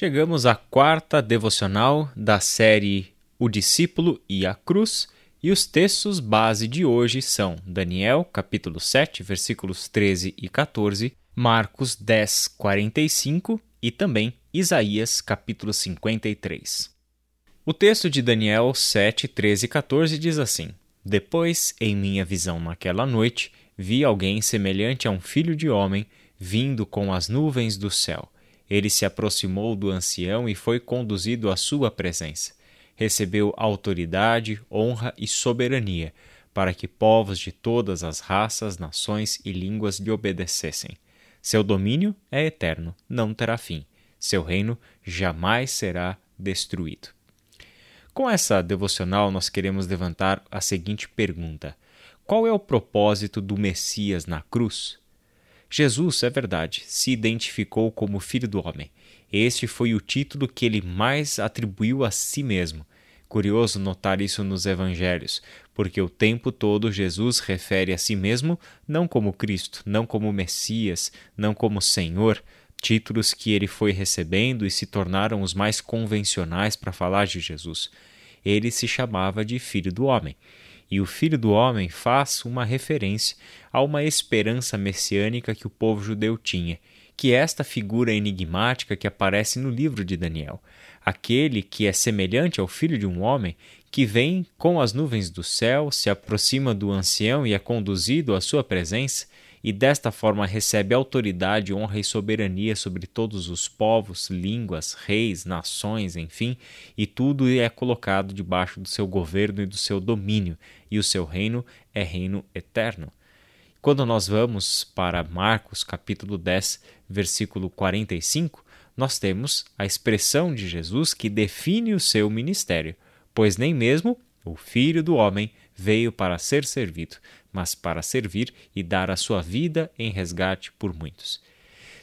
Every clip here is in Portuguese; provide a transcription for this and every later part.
Chegamos à quarta devocional da série O Discípulo e a Cruz, e os textos base de hoje são Daniel, capítulo 7, versículos 13 e 14, Marcos 10, 45 e também Isaías, capítulo 53. O texto de Daniel 7, 13 e 14 diz assim: Depois, em minha visão naquela noite, vi alguém semelhante a um filho de homem vindo com as nuvens do céu ele se aproximou do ancião e foi conduzido à sua presença. Recebeu autoridade, honra e soberania, para que povos de todas as raças, nações e línguas lhe obedecessem. Seu domínio é eterno, não terá fim. Seu reino jamais será destruído. Com essa devocional, nós queremos levantar a seguinte pergunta: Qual é o propósito do Messias na cruz? Jesus, é verdade, se identificou como Filho do Homem. Este foi o título que ele mais atribuiu a si mesmo. Curioso notar isso nos evangelhos, porque o tempo todo Jesus refere a si mesmo não como Cristo, não como Messias, não como Senhor, títulos que ele foi recebendo e se tornaram os mais convencionais para falar de Jesus. Ele se chamava de Filho do Homem e o Filho do Homem faz uma referência a uma esperança messiânica que o povo judeu tinha, que é esta figura enigmática que aparece no livro de Daniel, aquele que é semelhante ao filho de um homem, que vem com as nuvens do céu, se aproxima do ancião e é conduzido à sua presença e desta forma recebe autoridade, honra e soberania sobre todos os povos, línguas, reis, nações, enfim, e tudo é colocado debaixo do seu governo e do seu domínio, e o seu reino é reino eterno. Quando nós vamos para Marcos capítulo 10, versículo 45, nós temos a expressão de Jesus que define o seu ministério, pois nem mesmo o Filho do Homem veio para ser servido, mas para servir e dar a sua vida em resgate por muitos.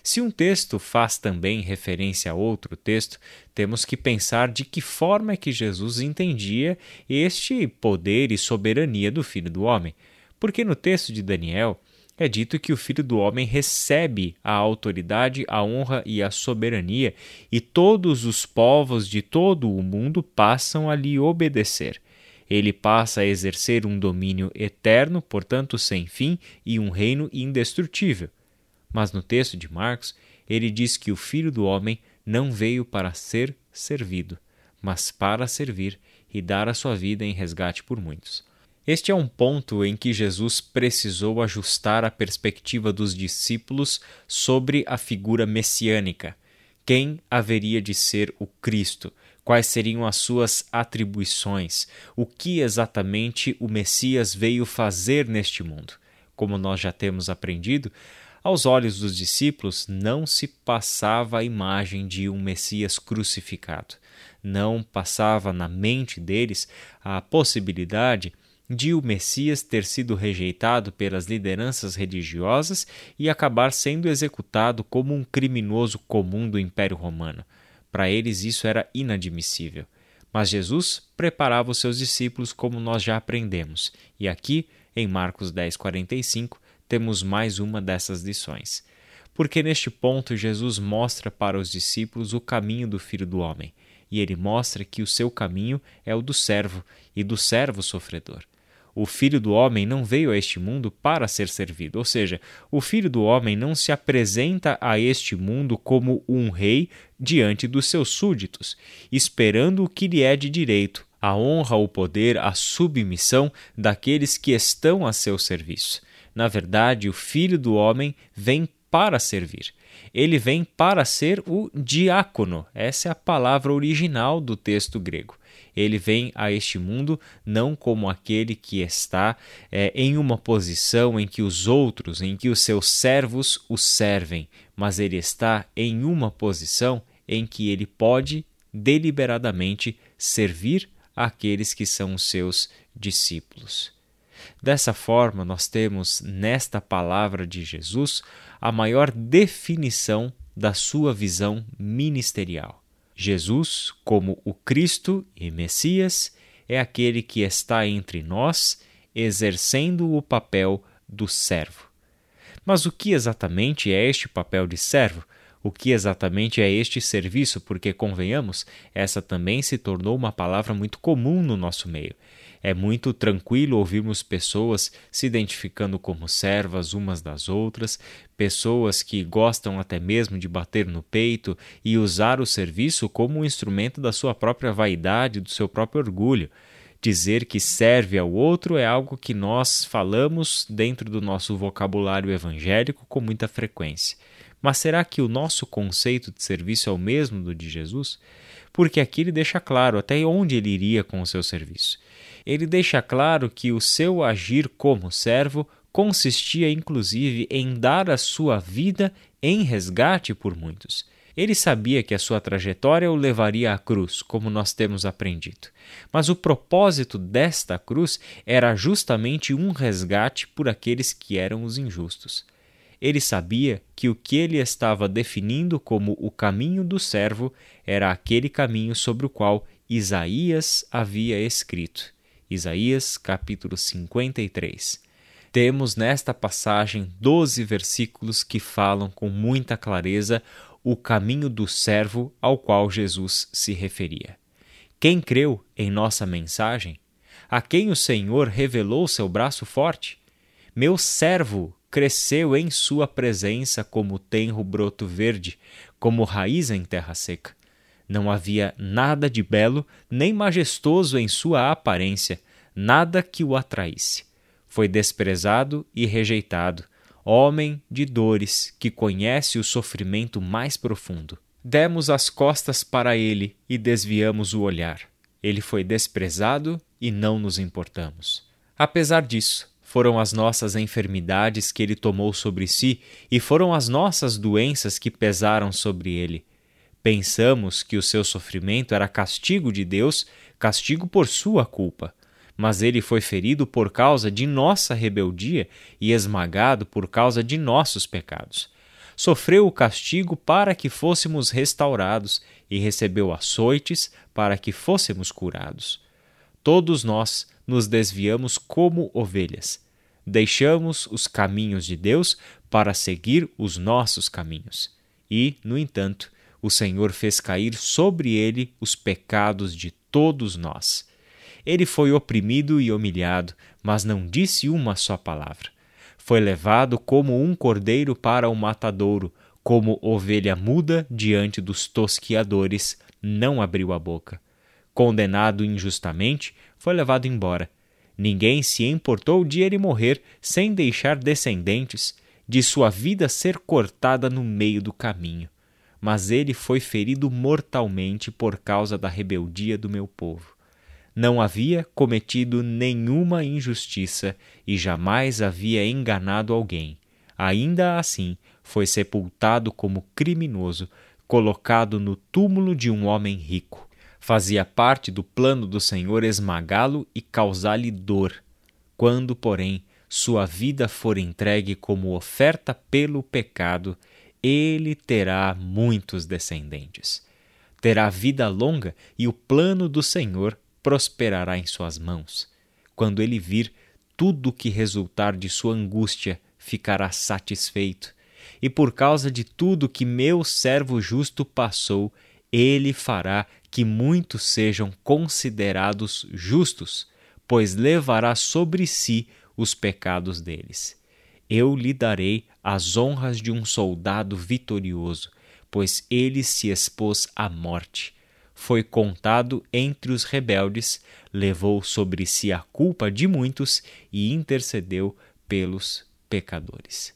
Se um texto faz também referência a outro texto, temos que pensar de que forma é que Jesus entendia este poder e soberania do Filho do Homem. Porque no texto de Daniel é dito que o Filho do Homem recebe a autoridade, a honra e a soberania, e todos os povos de todo o mundo passam a lhe obedecer ele passa a exercer um domínio eterno, portanto sem fim, e um reino indestrutível. Mas no texto de Marcos, ele diz que o Filho do Homem não veio para ser servido, mas para servir e dar a sua vida em resgate por muitos. Este é um ponto em que Jesus precisou ajustar a perspectiva dos discípulos sobre a figura messiânica. Quem haveria de ser o Cristo? Quais seriam as suas atribuições, o que exatamente o Messias veio fazer neste mundo. Como nós já temos aprendido, aos olhos dos discípulos não se passava a imagem de um Messias crucificado. Não passava na mente deles a possibilidade de o Messias ter sido rejeitado pelas lideranças religiosas e acabar sendo executado como um criminoso comum do Império Romano. Para eles isso era inadmissível. Mas Jesus preparava os seus discípulos como nós já aprendemos. E aqui, em Marcos 10:45, temos mais uma dessas lições. Porque neste ponto Jesus mostra para os discípulos o caminho do Filho do homem, e ele mostra que o seu caminho é o do servo e do servo sofredor o Filho do Homem não veio a este mundo para ser servido, ou seja, o Filho do Homem não se apresenta a este mundo como um rei diante dos seus súditos, esperando o que lhe é de direito, a honra, o poder, a submissão daqueles que estão a seu serviço. Na verdade, o Filho do Homem vem para servir. Ele vem para ser o diácono. Essa é a palavra original do texto grego. Ele vem a este mundo não como aquele que está é, em uma posição em que os outros, em que os seus servos o servem, mas ele está em uma posição em que ele pode deliberadamente servir aqueles que são os seus discípulos. Dessa forma, nós temos nesta palavra de Jesus a maior definição da sua visão ministerial. Jesus, como o Cristo e Messias, é aquele que está entre nós, exercendo o papel do servo. Mas o que exatamente é este papel de servo? O que exatamente é este serviço? Porque, convenhamos, essa também se tornou uma palavra muito comum no nosso meio. É muito tranquilo ouvirmos pessoas se identificando como servas umas das outras, pessoas que gostam até mesmo de bater no peito e usar o serviço como um instrumento da sua própria vaidade, do seu próprio orgulho. Dizer que serve ao outro é algo que nós falamos dentro do nosso vocabulário evangélico com muita frequência. Mas será que o nosso conceito de serviço é o mesmo do de Jesus? Porque aqui ele deixa claro até onde ele iria com o seu serviço. Ele deixa claro que o seu agir como servo consistia inclusive em dar a sua vida em resgate por muitos. Ele sabia que a sua trajetória o levaria à cruz, como nós temos aprendido. Mas o propósito desta cruz era justamente um resgate por aqueles que eram os injustos. Ele sabia que o que ele estava definindo como o caminho do servo era aquele caminho sobre o qual Isaías havia escrito. Isaías capítulo 53. Temos nesta passagem doze versículos que falam com muita clareza o caminho do servo ao qual Jesus se referia. Quem creu em nossa mensagem? A quem o Senhor revelou seu braço forte? Meu servo cresceu em sua presença como tenro broto verde, como raiz em terra seca. Não havia nada de belo nem majestoso em sua aparência, nada que o atraísse. Foi desprezado e rejeitado, homem de dores que conhece o sofrimento mais profundo. Demos as costas para ele e desviamos o olhar. Ele foi desprezado e não nos importamos. Apesar disso, foram as nossas enfermidades que ele tomou sobre si e foram as nossas doenças que pesaram sobre ele. Pensamos que o seu sofrimento era castigo de Deus, castigo por sua culpa mas ele foi ferido por causa de nossa rebeldia e esmagado por causa de nossos pecados. Sofreu o castigo para que fôssemos restaurados e recebeu açoites para que fôssemos curados. Todos nós nos desviamos como ovelhas. Deixamos os caminhos de Deus para seguir os nossos caminhos. E, no entanto, o Senhor fez cair sobre ele os pecados de todos nós. Ele foi oprimido e humilhado, mas não disse uma só palavra. Foi levado como um cordeiro para o matadouro, como ovelha muda diante dos tosquiadores, não abriu a boca. Condenado injustamente, foi levado embora. Ninguém se importou de ele morrer sem deixar descendentes, de sua vida ser cortada no meio do caminho. Mas ele foi ferido mortalmente por causa da rebeldia do meu povo não havia cometido nenhuma injustiça e jamais havia enganado alguém. Ainda assim, foi sepultado como criminoso, colocado no túmulo de um homem rico. Fazia parte do plano do Senhor esmagá-lo e causar-lhe dor. Quando, porém, sua vida for entregue como oferta pelo pecado, ele terá muitos descendentes. Terá vida longa e o plano do Senhor prosperará em suas mãos. Quando ele vir tudo o que resultar de sua angústia, ficará satisfeito. E por causa de tudo que meu servo justo passou, ele fará que muitos sejam considerados justos, pois levará sobre si os pecados deles. Eu lhe darei as honras de um soldado vitorioso, pois ele se expôs à morte foi contado entre os rebeldes, levou sobre si a culpa de muitos e intercedeu pelos pecadores.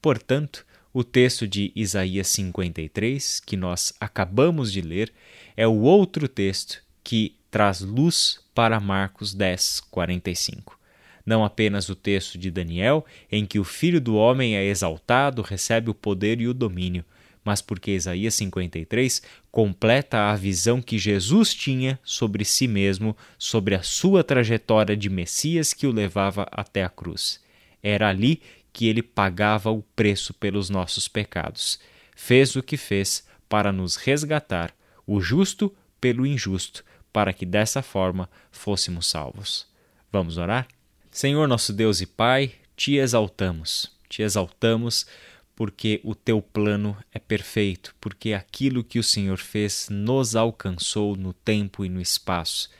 Portanto, o texto de Isaías 53, que nós acabamos de ler, é o outro texto que traz luz para Marcos 10, 45. Não apenas o texto de Daniel, em que o Filho do Homem é exaltado, recebe o poder e o domínio, mas porque Isaías 53 completa a visão que Jesus tinha sobre si mesmo, sobre a sua trajetória de Messias que o levava até a cruz. Era ali que ele pagava o preço pelos nossos pecados. Fez o que fez para nos resgatar, o justo pelo injusto, para que dessa forma fôssemos salvos. Vamos orar? Senhor nosso Deus e Pai, te exaltamos, te exaltamos porque o teu plano é perfeito, porque aquilo que o Senhor fez nos alcançou no tempo e no espaço.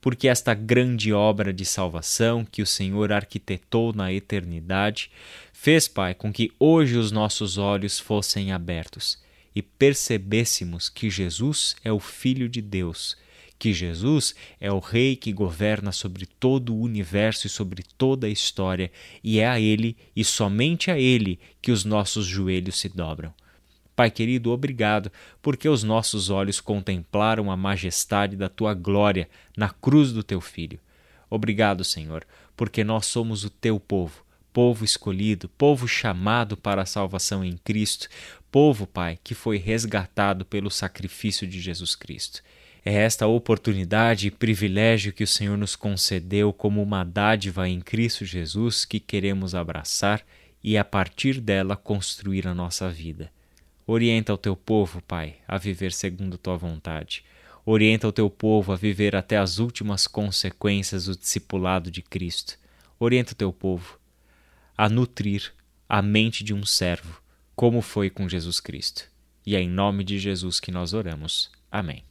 Porque esta grande obra de salvação que o Senhor arquitetou na eternidade fez, Pai, com que hoje os nossos olhos fossem abertos e percebêssemos que Jesus é o Filho de Deus que Jesus é o Rei que governa sobre todo o universo e sobre toda a história, e é a Ele e somente a Ele que os nossos joelhos se dobram. Pai querido, obrigado, porque os nossos olhos contemplaram a majestade da tua glória na cruz do teu Filho. Obrigado, Senhor, porque nós somos o teu povo, povo escolhido, povo chamado para a salvação em Cristo, povo, Pai, que foi resgatado pelo sacrifício de Jesus Cristo. É esta oportunidade e privilégio que o Senhor nos concedeu como uma dádiva em Cristo Jesus que queremos abraçar e, a partir dela, construir a nossa vida. Orienta o teu povo, Pai, a viver segundo tua vontade. Orienta o teu povo a viver até as últimas consequências do discipulado de Cristo. Orienta o teu povo a nutrir a mente de um servo, como foi com Jesus Cristo. E é em nome de Jesus que nós oramos. Amém.